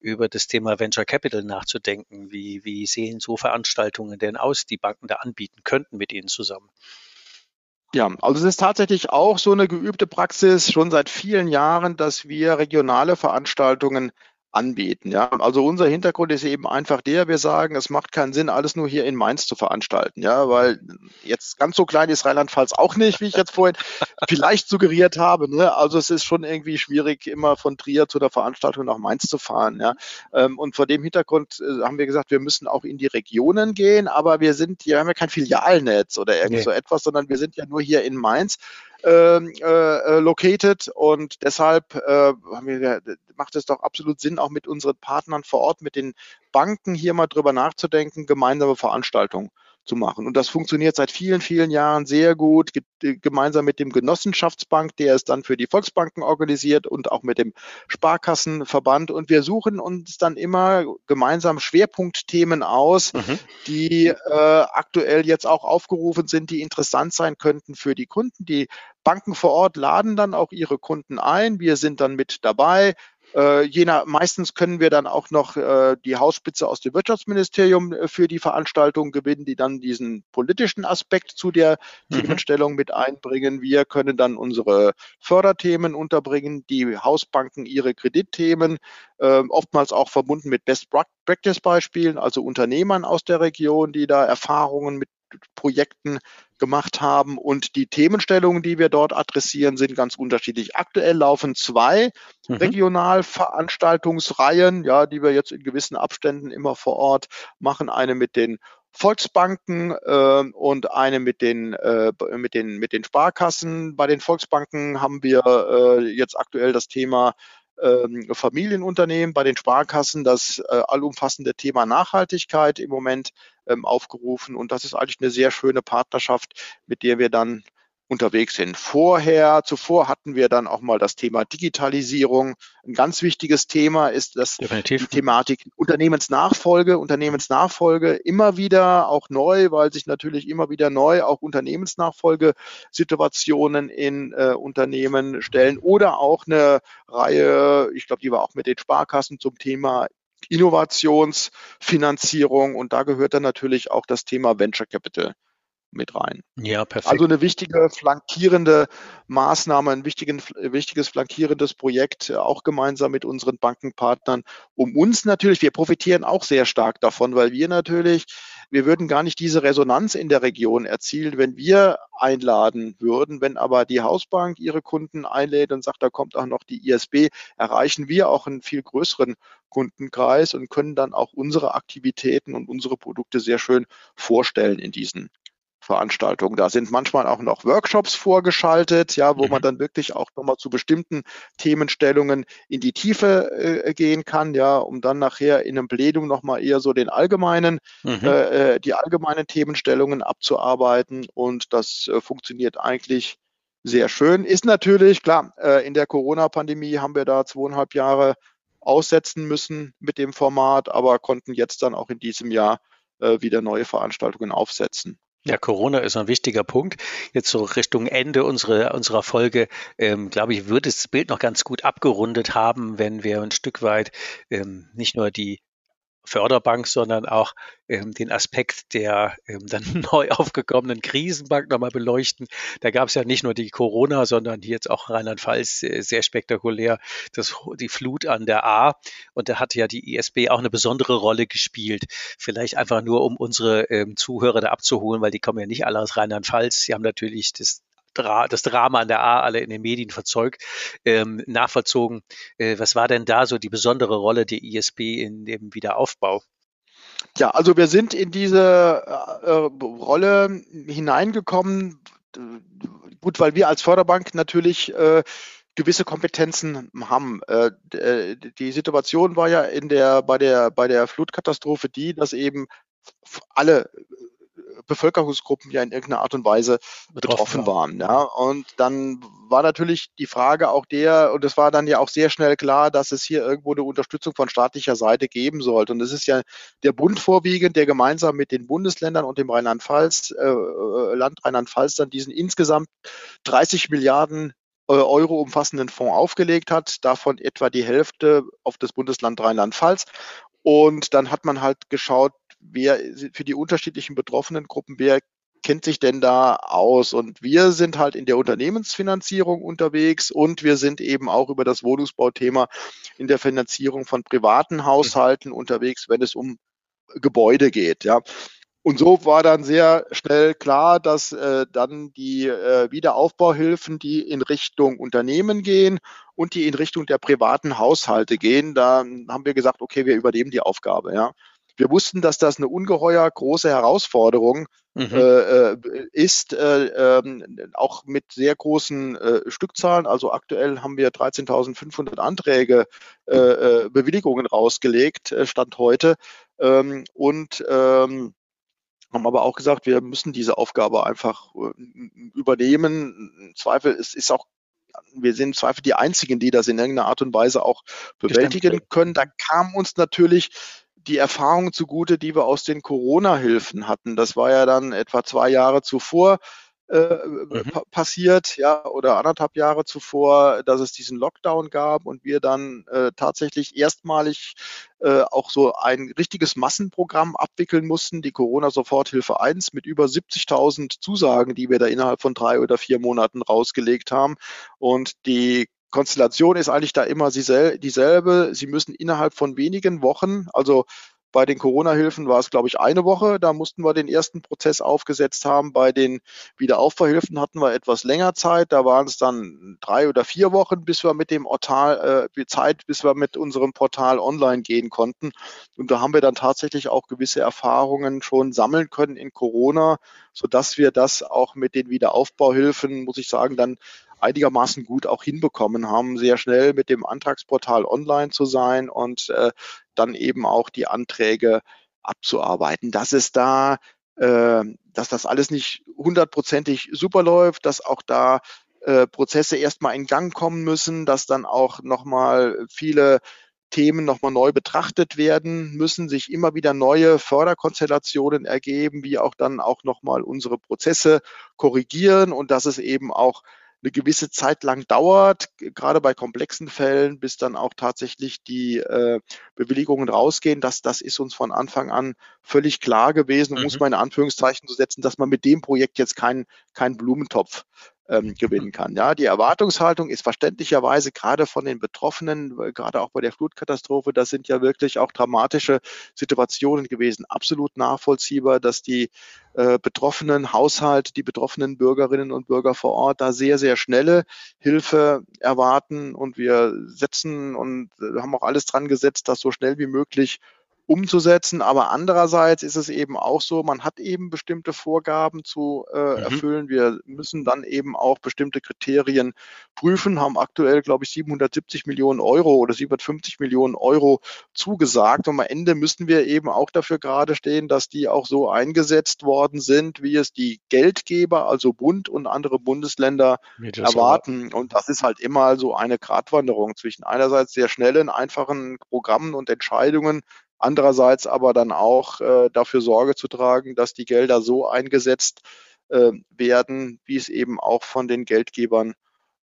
über das Thema Venture Capital nachzudenken? Wie, wie sehen so Veranstaltungen denn aus, die Banken da anbieten könnten mit Ihnen zusammen? Ja, also es ist tatsächlich auch so eine geübte Praxis schon seit vielen Jahren, dass wir regionale Veranstaltungen anbieten. Ja, also unser Hintergrund ist eben einfach der, wir sagen, es macht keinen Sinn, alles nur hier in Mainz zu veranstalten. Ja, weil jetzt ganz so klein ist Rheinland-Pfalz auch nicht, wie ich jetzt vorhin *laughs* vielleicht suggeriert habe. Ne? Also es ist schon irgendwie schwierig, immer von Trier zu der Veranstaltung nach Mainz zu fahren. Ja, ähm, und vor dem Hintergrund äh, haben wir gesagt, wir müssen auch in die Regionen gehen, aber wir sind, hier haben ja kein Filialnetz oder irgend nee. so etwas, sondern wir sind ja nur hier in Mainz located und deshalb äh, wir, macht es doch absolut Sinn, auch mit unseren Partnern vor Ort, mit den Banken hier mal drüber nachzudenken, gemeinsame Veranstaltungen zu machen. Und das funktioniert seit vielen, vielen Jahren sehr gut, gemeinsam mit dem Genossenschaftsbank, der es dann für die Volksbanken organisiert und auch mit dem Sparkassenverband. Und wir suchen uns dann immer gemeinsam Schwerpunktthemen aus, mhm. die äh, aktuell jetzt auch aufgerufen sind, die interessant sein könnten für die Kunden. Die Banken vor Ort laden dann auch ihre Kunden ein. Wir sind dann mit dabei, äh, jener, meistens können wir dann auch noch äh, die Hausspitze aus dem Wirtschaftsministerium äh, für die Veranstaltung gewinnen, die dann diesen politischen Aspekt zu der mhm. Themenstellung mit einbringen. Wir können dann unsere Förderthemen unterbringen, die Hausbanken ihre Kreditthemen, äh, oftmals auch verbunden mit Best Practice Beispielen, also Unternehmern aus der Region, die da Erfahrungen mit Projekten gemacht haben. Und die Themenstellungen, die wir dort adressieren, sind ganz unterschiedlich. Aktuell laufen zwei mhm. Regionalveranstaltungsreihen, ja, die wir jetzt in gewissen Abständen immer vor Ort machen. Eine mit den Volksbanken äh, und eine mit den, äh, mit, den, mit den Sparkassen. Bei den Volksbanken haben wir äh, jetzt aktuell das Thema ähm, Familienunternehmen, bei den Sparkassen das äh, allumfassende Thema Nachhaltigkeit im Moment ähm, aufgerufen. Und das ist eigentlich eine sehr schöne Partnerschaft, mit der wir dann unterwegs sind. Vorher, zuvor hatten wir dann auch mal das Thema Digitalisierung. Ein ganz wichtiges Thema ist das Definitiv. die Thematik Unternehmensnachfolge. Unternehmensnachfolge immer wieder auch neu, weil sich natürlich immer wieder neu auch Unternehmensnachfolgesituationen in äh, Unternehmen stellen oder auch eine Reihe, ich glaube, die war auch mit den Sparkassen zum Thema Innovationsfinanzierung und da gehört dann natürlich auch das Thema Venture Capital mit rein. Ja, perfekt. Also eine wichtige flankierende Maßnahme, ein wichtigen, wichtiges flankierendes Projekt, äh, auch gemeinsam mit unseren Bankenpartnern, um uns natürlich, wir profitieren auch sehr stark davon, weil wir natürlich, wir würden gar nicht diese Resonanz in der Region erzielen, wenn wir einladen würden. Wenn aber die Hausbank ihre Kunden einlädt und sagt, da kommt auch noch die ISB, erreichen wir auch einen viel größeren Kundenkreis und können dann auch unsere Aktivitäten und unsere Produkte sehr schön vorstellen in diesen Veranstaltungen. Da sind manchmal auch noch Workshops vorgeschaltet, ja, wo mhm. man dann wirklich auch nochmal zu bestimmten Themenstellungen in die Tiefe äh, gehen kann, ja, um dann nachher in einem Plädum nochmal eher so den allgemeinen, mhm. äh, äh, die allgemeinen Themenstellungen abzuarbeiten. Und das äh, funktioniert eigentlich sehr schön. Ist natürlich, klar, äh, in der Corona-Pandemie haben wir da zweieinhalb Jahre aussetzen müssen mit dem Format, aber konnten jetzt dann auch in diesem Jahr äh, wieder neue Veranstaltungen aufsetzen. Ja, Corona ist ein wichtiger Punkt. Jetzt so Richtung Ende unserer, unserer Folge, ähm, glaube ich, wird das Bild noch ganz gut abgerundet haben, wenn wir ein Stück weit ähm, nicht nur die Förderbank, sondern auch ähm, den Aspekt der ähm, dann *laughs* neu aufgekommenen Krisenbank nochmal beleuchten. Da gab es ja nicht nur die Corona, sondern hier jetzt auch Rheinland-Pfalz äh, sehr spektakulär das, die Flut an der A. Und da hat ja die ISB auch eine besondere Rolle gespielt. Vielleicht einfach nur, um unsere ähm, Zuhörer da abzuholen, weil die kommen ja nicht alle aus Rheinland-Pfalz. Sie haben natürlich das das Drama an der A alle in den Medien verzeugt, ähm, nachvollzogen. Äh, was war denn da so die besondere Rolle der ISB in dem Wiederaufbau? Ja, also wir sind in diese äh, Rolle hineingekommen, gut, weil wir als Förderbank natürlich äh, gewisse Kompetenzen haben. Äh, äh, die Situation war ja in der, bei, der, bei der Flutkatastrophe die, dass eben alle Bevölkerungsgruppen ja in irgendeiner Art und Weise betroffen, betroffen waren. Ja. Und dann war natürlich die Frage auch der, und es war dann ja auch sehr schnell klar, dass es hier irgendwo eine Unterstützung von staatlicher Seite geben sollte. Und es ist ja der Bund vorwiegend, der gemeinsam mit den Bundesländern und dem Rheinland-Pfalz, äh, äh Land Rheinland-Pfalz dann diesen insgesamt 30 Milliarden äh, Euro umfassenden Fonds aufgelegt hat, davon etwa die Hälfte auf das Bundesland Rheinland-Pfalz. Und dann hat man halt geschaut, wer für die unterschiedlichen betroffenen Gruppen, wer kennt sich denn da aus? Und wir sind halt in der Unternehmensfinanzierung unterwegs und wir sind eben auch über das Wohnungsbauthema in der Finanzierung von privaten Haushalten mhm. unterwegs, wenn es um Gebäude geht. Ja. Und so war dann sehr schnell klar, dass äh, dann die äh, Wiederaufbauhilfen, die in Richtung Unternehmen gehen und die in Richtung der privaten Haushalte gehen, da haben wir gesagt, okay, wir übernehmen die Aufgabe. Ja. Wir wussten, dass das eine ungeheuer große Herausforderung mhm. äh, äh ist, äh, äh, auch mit sehr großen äh, Stückzahlen. Also aktuell haben wir 13.500 Anträge, äh, Bewilligungen rausgelegt, Stand heute. Ähm, und ähm, haben aber auch gesagt, wir müssen diese Aufgabe einfach übernehmen. Im Zweifel ist, ist auch wir sind im Zweifel die Einzigen, die das in irgendeiner Art und Weise auch bewältigen können. Da kam uns natürlich die Erfahrung zugute, die wir aus den Corona-Hilfen hatten. Das war ja dann etwa zwei Jahre zuvor äh, mhm. passiert, ja, oder anderthalb Jahre zuvor, dass es diesen Lockdown gab und wir dann äh, tatsächlich erstmalig äh, auch so ein richtiges Massenprogramm abwickeln mussten, die Corona-Soforthilfe 1 mit über 70.000 Zusagen, die wir da innerhalb von drei oder vier Monaten rausgelegt haben. Und die Konstellation ist eigentlich da immer dieselbe. Sie müssen innerhalb von wenigen Wochen, also bei den Corona-Hilfen war es, glaube ich, eine Woche. Da mussten wir den ersten Prozess aufgesetzt haben. Bei den Wiederaufbauhilfen hatten wir etwas länger Zeit. Da waren es dann drei oder vier Wochen, bis wir mit dem Portal, äh, Zeit, bis wir mit unserem Portal online gehen konnten. Und da haben wir dann tatsächlich auch gewisse Erfahrungen schon sammeln können in Corona, sodass wir das auch mit den Wiederaufbauhilfen, muss ich sagen, dann einigermaßen gut auch hinbekommen haben, sehr schnell mit dem Antragsportal online zu sein und äh, dann eben auch die Anträge abzuarbeiten. Dass es da, äh, dass das alles nicht hundertprozentig super läuft, dass auch da äh, Prozesse erstmal in Gang kommen müssen, dass dann auch nochmal viele Themen nochmal neu betrachtet werden müssen, sich immer wieder neue Förderkonstellationen ergeben, wie auch dann auch nochmal unsere Prozesse korrigieren und dass es eben auch eine gewisse Zeit lang dauert, gerade bei komplexen Fällen, bis dann auch tatsächlich die äh, Bewilligungen rausgehen. Das, das ist uns von Anfang an völlig klar gewesen, mhm. muss man in Anführungszeichen zu setzen, dass man mit dem Projekt jetzt keinen kein Blumentopf ähm, gewinnen kann. Ja, die Erwartungshaltung ist verständlicherweise gerade von den Betroffenen, gerade auch bei der Flutkatastrophe, das sind ja wirklich auch dramatische Situationen gewesen, absolut nachvollziehbar, dass die äh, betroffenen Haushalte, die betroffenen Bürgerinnen und Bürger vor Ort da sehr, sehr schnelle Hilfe erwarten und wir setzen und äh, haben auch alles dran gesetzt, das so schnell wie möglich umzusetzen. Aber andererseits ist es eben auch so, man hat eben bestimmte Vorgaben zu äh, mhm. erfüllen. Wir müssen dann eben auch bestimmte Kriterien prüfen, haben aktuell, glaube ich, 770 Millionen Euro oder 750 Millionen Euro zugesagt. Und am Ende müssen wir eben auch dafür gerade stehen, dass die auch so eingesetzt worden sind, wie es die Geldgeber, also Bund und andere Bundesländer erwarten. Und das ist halt immer so eine Gratwanderung zwischen einerseits sehr schnellen, einfachen Programmen und Entscheidungen, Andererseits aber dann auch äh, dafür Sorge zu tragen, dass die Gelder so eingesetzt äh, werden, wie es eben auch von den Geldgebern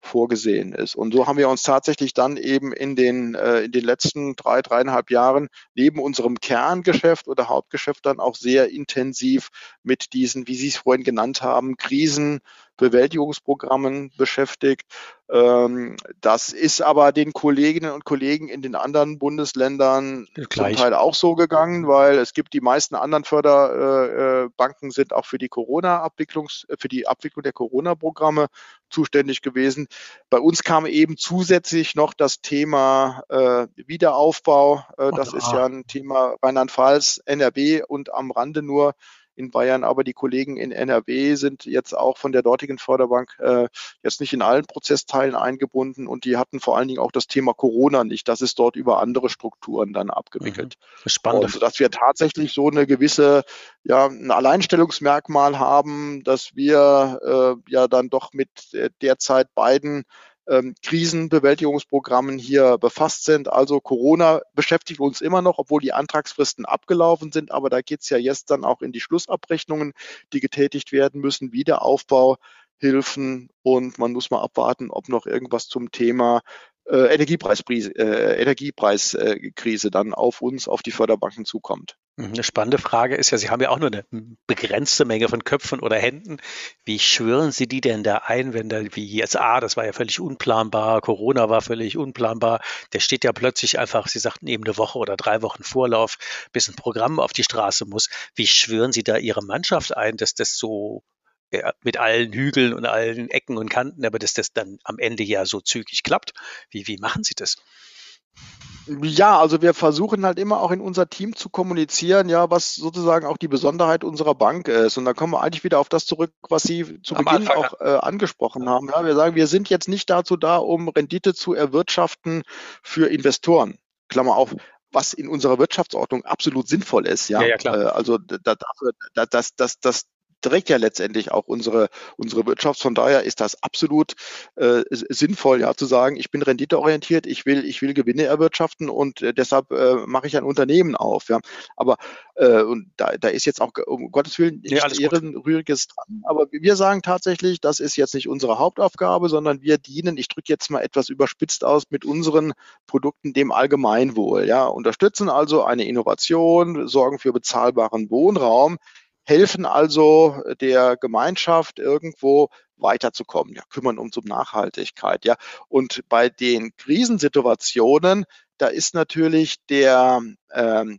vorgesehen ist. Und so haben wir uns tatsächlich dann eben in den, äh, in den letzten drei, dreieinhalb Jahren neben unserem Kerngeschäft oder Hauptgeschäft dann auch sehr intensiv mit diesen, wie Sie es vorhin genannt haben, Krisen, Bewältigungsprogrammen beschäftigt. Ähm, das ist aber den Kolleginnen und Kollegen in den anderen Bundesländern Gleich. zum Teil auch so gegangen, weil es gibt die meisten anderen Förderbanken sind auch für die Corona-Abwicklungs, für die Abwicklung der Corona-Programme zuständig gewesen. Bei uns kam eben zusätzlich noch das Thema äh, Wiederaufbau. Äh, das ist ja ein Thema Rheinland-Pfalz, NRW und am Rande nur in Bayern, aber die Kollegen in NRW sind jetzt auch von der dortigen Förderbank äh, jetzt nicht in allen Prozessteilen eingebunden und die hatten vor allen Dingen auch das Thema Corona nicht. Das ist dort über andere Strukturen dann abgewickelt. Mhm. Spannend. Und dass wir tatsächlich so eine gewisse, ja, ein Alleinstellungsmerkmal haben, dass wir äh, ja dann doch mit derzeit beiden ähm, Krisenbewältigungsprogrammen hier befasst sind. Also Corona beschäftigt uns immer noch, obwohl die Antragsfristen abgelaufen sind. Aber da geht es ja jetzt dann auch in die Schlussabrechnungen, die getätigt werden müssen, Wiederaufbau. Hilfen und man muss mal abwarten, ob noch irgendwas zum Thema äh, Energiepreiskrise, äh, Energiepreiskrise dann auf uns, auf die Förderbanken zukommt. Mhm, eine spannende Frage ist ja, Sie haben ja auch nur eine begrenzte Menge von Köpfen oder Händen. Wie schwören Sie die denn da ein, wenn da wie jetzt, ah, das war ja völlig unplanbar, Corona war völlig unplanbar, der steht ja plötzlich einfach, Sie sagten eben eine Woche oder drei Wochen Vorlauf, bis ein Programm auf die Straße muss. Wie schwören Sie da Ihre Mannschaft ein, dass das so ja, mit allen Hügeln und allen Ecken und Kanten, aber dass das dann am Ende ja so zügig klappt. Wie, wie machen Sie das? Ja, also wir versuchen halt immer auch in unser Team zu kommunizieren, ja, was sozusagen auch die Besonderheit unserer Bank ist. Und da kommen wir eigentlich wieder auf das zurück, was Sie zu Am Beginn Anfang, auch äh, angesprochen haben. Ja, wir sagen, wir sind jetzt nicht dazu da, um Rendite zu erwirtschaften für Investoren. Klammer auf, was in unserer Wirtschaftsordnung absolut sinnvoll ist. Ja, ja, ja klar. Äh, also da, dafür, da, das, das, das, trägt ja letztendlich auch unsere, unsere Wirtschaft. Von daher ist das absolut äh, sinnvoll, ja, zu sagen, ich bin renditeorientiert, ich will, ich will Gewinne erwirtschaften und äh, deshalb äh, mache ich ein Unternehmen auf. Ja. Aber äh, und da, da ist jetzt auch um Gottes Willen nichts ja, Ehrenrühriges dran. Aber wir sagen tatsächlich, das ist jetzt nicht unsere Hauptaufgabe, sondern wir dienen, ich drücke jetzt mal etwas überspitzt aus, mit unseren Produkten dem Allgemeinwohl. Ja, unterstützen also eine Innovation, sorgen für bezahlbaren Wohnraum helfen also der Gemeinschaft irgendwo weiterzukommen, ja, kümmern uns um Nachhaltigkeit, ja. Und bei den Krisensituationen, da ist natürlich der ähm,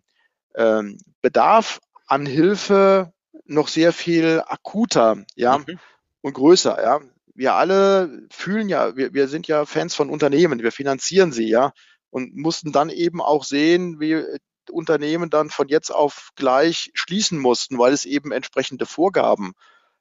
ähm, Bedarf an Hilfe noch sehr viel akuter, ja, mhm. und größer, ja. Wir alle fühlen ja, wir, wir sind ja Fans von Unternehmen, wir finanzieren sie, ja, und mussten dann eben auch sehen, wie Unternehmen dann von jetzt auf gleich schließen mussten, weil es eben entsprechende Vorgaben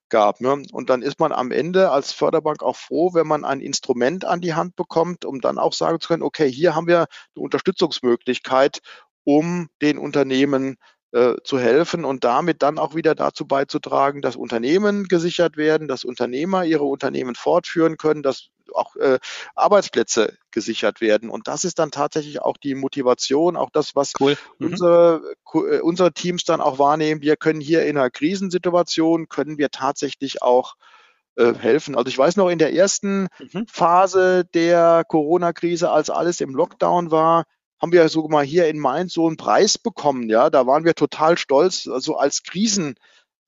gab. Ne? Und dann ist man am Ende als Förderbank auch froh, wenn man ein Instrument an die Hand bekommt, um dann auch sagen zu können, okay, hier haben wir eine Unterstützungsmöglichkeit, um den Unternehmen äh, zu helfen und damit dann auch wieder dazu beizutragen, dass Unternehmen gesichert werden, dass Unternehmer ihre Unternehmen fortführen können, dass auch äh, Arbeitsplätze gesichert werden. Und das ist dann tatsächlich auch die Motivation, auch das, was cool. mhm. unsere, äh, unsere Teams dann auch wahrnehmen. Wir können hier in einer Krisensituation, können wir tatsächlich auch äh, helfen. Also ich weiß noch, in der ersten mhm. Phase der Corona-Krise, als alles im Lockdown war, haben wir sogar mal hier in Mainz so einen Preis bekommen. Ja, da waren wir total stolz, so also als Krisen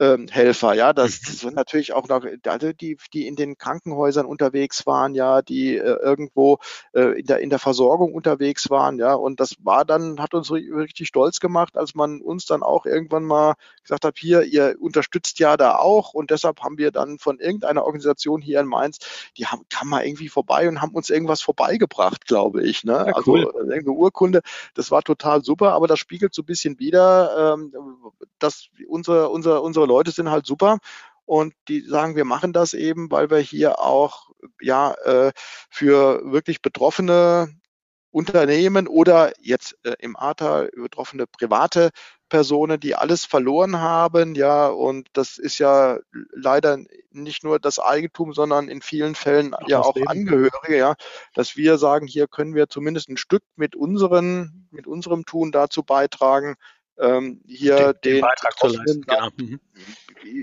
ähm, Helfer, ja, das, das sind natürlich auch noch die, die in den Krankenhäusern unterwegs waren, ja, die äh, irgendwo äh, in, der, in der Versorgung unterwegs waren, ja, und das war dann, hat uns richtig stolz gemacht, als man uns dann auch irgendwann mal gesagt hat, hier, ihr unterstützt ja da auch und deshalb haben wir dann von irgendeiner Organisation hier in Mainz, die haben, kam mal irgendwie vorbei und haben uns irgendwas vorbeigebracht, glaube ich, ne, ja, also, cool. also irgendeine Urkunde, das war total super, aber das spiegelt so ein bisschen wieder, ähm, dass unsere, unsere, unsere Leute sind halt super und die sagen, wir machen das eben, weil wir hier auch ja äh, für wirklich betroffene Unternehmen oder jetzt äh, im Ahrtal betroffene private Personen, die alles verloren haben, ja, und das ist ja leider nicht nur das Eigentum, sondern in vielen Fällen auch ja auch Leben. Angehörige, ja, dass wir sagen, hier können wir zumindest ein Stück mit unseren, mit unserem Tun dazu beitragen, ähm, hier den, den Beitrag zu leisten, genau. Mhm.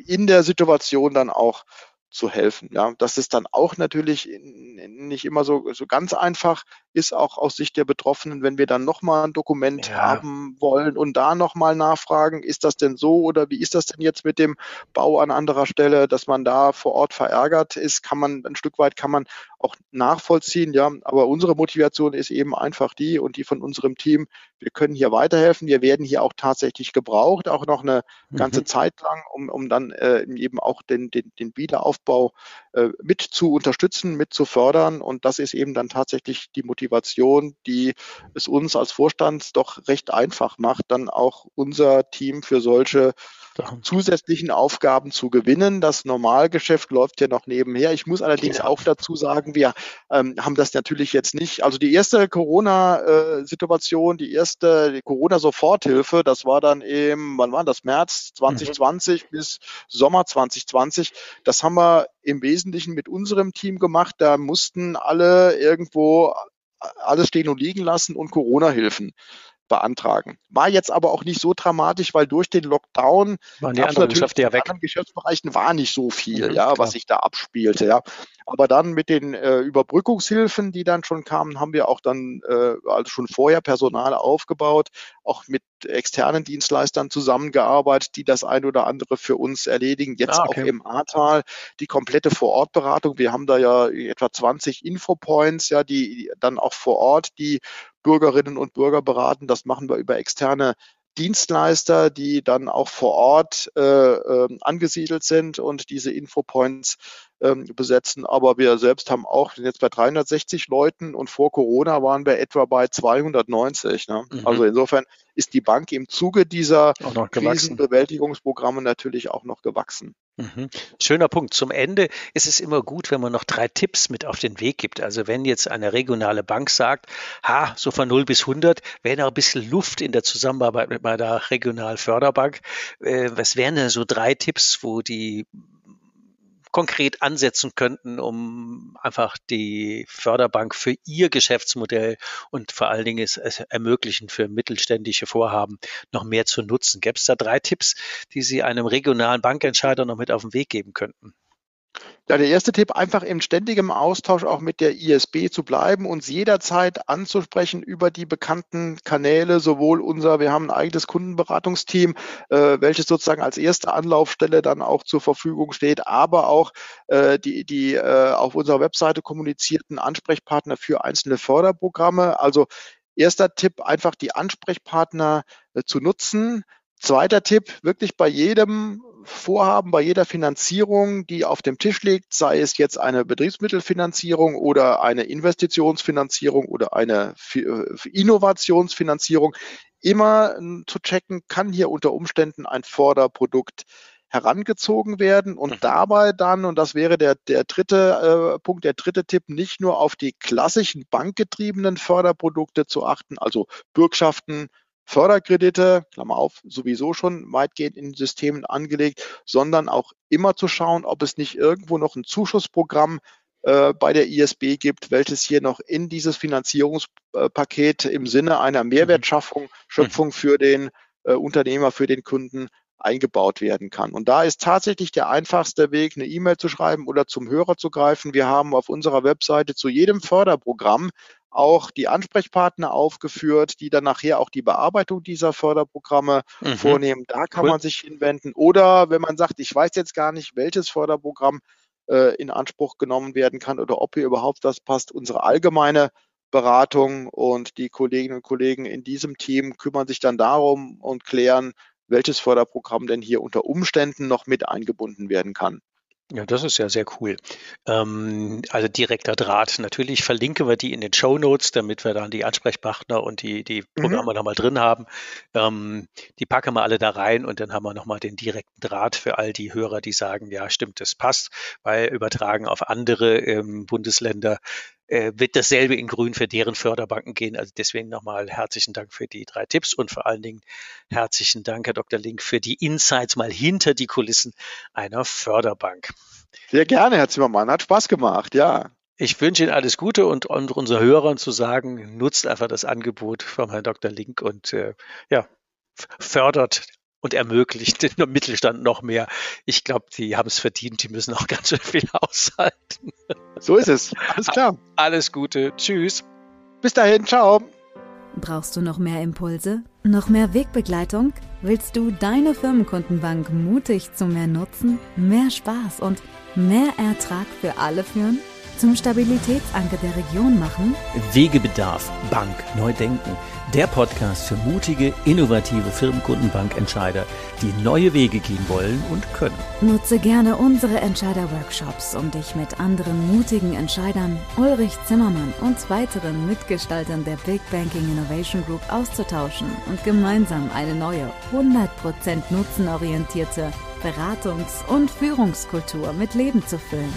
in der Situation dann auch zu helfen. Ja, das ist dann auch natürlich nicht immer so, so ganz einfach ist auch aus Sicht der Betroffenen, wenn wir dann nochmal ein Dokument ja. haben wollen und da nochmal nachfragen, ist das denn so oder wie ist das denn jetzt mit dem Bau an anderer Stelle, dass man da vor Ort verärgert ist, kann man ein Stück weit kann man auch nachvollziehen, ja. Aber unsere Motivation ist eben einfach die und die von unserem Team. Wir können hier weiterhelfen. Wir werden hier auch tatsächlich gebraucht, auch noch eine mhm. ganze Zeit lang, um, um dann äh, eben auch den, den, den Wiederaufbau äh, mit zu unterstützen, mit zu fördern. Und das ist eben dann tatsächlich die Motivation, die es uns als Vorstand doch recht einfach macht, dann auch unser Team für solche zusätzlichen Aufgaben zu gewinnen. Das Normalgeschäft läuft ja noch nebenher. Ich muss allerdings auch dazu sagen, wir ähm, haben das natürlich jetzt nicht. Also die erste Corona-Situation, die erste Corona-Soforthilfe, das war dann im, wann war das, März 2020 mhm. bis Sommer 2020. Das haben wir im Wesentlichen mit unserem Team gemacht. Da mussten alle irgendwo alles stehen und liegen lassen und Corona-Hilfen beantragen. War jetzt aber auch nicht so dramatisch, weil durch den Lockdown waren die anderen Geschäfte ja weg. In anderen Geschäftsbereichen war nicht so viel, mhm, ja, klar. was sich da abspielte, ja. Aber dann mit den äh, Überbrückungshilfen, die dann schon kamen, haben wir auch dann äh, also schon vorher Personal aufgebaut, auch mit externen Dienstleistern zusammengearbeitet, die das ein oder andere für uns erledigen. Jetzt ah, okay. auch im Ahrtal die komplette Vorortberatung. Wir haben da ja etwa 20 Infopoints, ja, die dann auch vor Ort die Bürgerinnen und Bürger beraten. Das machen wir über externe Dienstleister, die dann auch vor Ort äh, äh, angesiedelt sind und diese Infopoints ähm, besetzen. Aber wir selbst haben auch jetzt bei 360 Leuten und vor Corona waren wir etwa bei 290. Ne? Mhm. Also insofern ist die Bank im Zuge dieser Krisenbewältigungsprogramme natürlich auch noch gewachsen. Mhm. Schöner Punkt. Zum Ende ist es immer gut, wenn man noch drei Tipps mit auf den Weg gibt. Also wenn jetzt eine regionale Bank sagt, ha, so von 0 bis 100, wäre noch ein bisschen Luft in der Zusammenarbeit mit meiner Regionalförderbank. Äh, was wären denn so drei Tipps, wo die konkret ansetzen könnten, um einfach die Förderbank für ihr Geschäftsmodell und vor allen Dingen es, es ermöglichen für mittelständische Vorhaben noch mehr zu nutzen. Gäbe es da drei Tipps, die Sie einem regionalen Bankentscheider noch mit auf den Weg geben könnten? Ja, der erste Tipp, einfach im ständigen Austausch auch mit der ISB zu bleiben, uns jederzeit anzusprechen über die bekannten Kanäle, sowohl unser, wir haben ein eigenes Kundenberatungsteam, äh, welches sozusagen als erste Anlaufstelle dann auch zur Verfügung steht, aber auch äh, die, die äh, auf unserer Webseite kommunizierten Ansprechpartner für einzelne Förderprogramme. Also erster Tipp, einfach die Ansprechpartner äh, zu nutzen. Zweiter Tipp, wirklich bei jedem Vorhaben, bei jeder Finanzierung, die auf dem Tisch liegt, sei es jetzt eine Betriebsmittelfinanzierung oder eine Investitionsfinanzierung oder eine äh, Innovationsfinanzierung, immer hm, zu checken, kann hier unter Umständen ein Förderprodukt herangezogen werden und mhm. dabei dann, und das wäre der, der dritte äh, Punkt, der dritte Tipp, nicht nur auf die klassischen bankgetriebenen Förderprodukte zu achten, also Bürgschaften, Förderkredite, Klammer auf, sowieso schon weitgehend in Systemen angelegt, sondern auch immer zu schauen, ob es nicht irgendwo noch ein Zuschussprogramm äh, bei der ISB gibt, welches hier noch in dieses Finanzierungspaket im Sinne einer mhm. Mehrwertschaffung, mhm. Schöpfung für den äh, Unternehmer, für den Kunden eingebaut werden kann. Und da ist tatsächlich der einfachste Weg, eine E-Mail zu schreiben oder zum Hörer zu greifen. Wir haben auf unserer Webseite zu jedem Förderprogramm auch die Ansprechpartner aufgeführt, die dann nachher auch die Bearbeitung dieser Förderprogramme mhm. vornehmen. Da kann cool. man sich hinwenden. Oder wenn man sagt, ich weiß jetzt gar nicht, welches Förderprogramm äh, in Anspruch genommen werden kann oder ob hier überhaupt das passt, unsere allgemeine Beratung und die Kolleginnen und Kollegen in diesem Team kümmern sich dann darum und klären, welches Förderprogramm denn hier unter Umständen noch mit eingebunden werden kann. Ja, das ist ja sehr cool. Ähm, also direkter Draht. Natürlich verlinken wir die in den Show Notes, damit wir dann die Ansprechpartner und die, die mhm. Programme mhm. nochmal drin haben. Ähm, die packen wir alle da rein und dann haben wir nochmal den direkten Draht für all die Hörer, die sagen, ja, stimmt, das passt, weil übertragen auf andere ähm, Bundesländer äh, wird dasselbe in Grün für deren Förderbanken gehen. Also deswegen nochmal herzlichen Dank für die drei Tipps und vor allen Dingen herzlichen Dank, Herr Dr. Link, für die Insights mal hinter die Kulissen einer Förderbank. Sehr gerne, Herr Zimmermann. Hat Spaß gemacht, ja. Ich wünsche Ihnen alles Gute und, und unseren Hörern zu sagen, nutzt einfach das Angebot von Herrn Dr. Link und äh, ja, fördert und ermöglicht den *laughs* Mittelstand noch mehr. Ich glaube, die haben es verdient, die müssen auch *laughs* ganz schön viel aushalten. So ist es. Alles klar. *laughs* Alles Gute. Tschüss. Bis dahin, ciao. Brauchst du noch mehr Impulse? Noch mehr Wegbegleitung? Willst du deine Firmenkundenbank mutig zu mehr Nutzen, mehr Spaß und mehr Ertrag für alle führen? Zum Stabilitätsanker der Region machen? Wegebedarf, Bank, neu denken. Der Podcast für mutige, innovative Firmenkundenbankentscheider, die neue Wege gehen wollen und können. Nutze gerne unsere Entscheider-Workshops, um dich mit anderen mutigen Entscheidern, Ulrich Zimmermann und weiteren Mitgestaltern der Big Banking Innovation Group auszutauschen und gemeinsam eine neue, 100% nutzenorientierte Beratungs- und Führungskultur mit Leben zu füllen.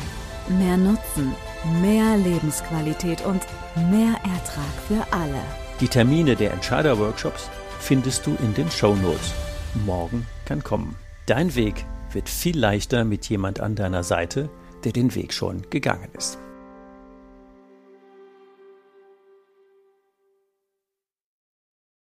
Mehr Nutzen, mehr Lebensqualität und mehr Ertrag für alle. Die Termine der Entscheider-Workshops findest du in den Show Notes. Morgen kann kommen. Dein Weg wird viel leichter mit jemand an deiner Seite, der den Weg schon gegangen ist.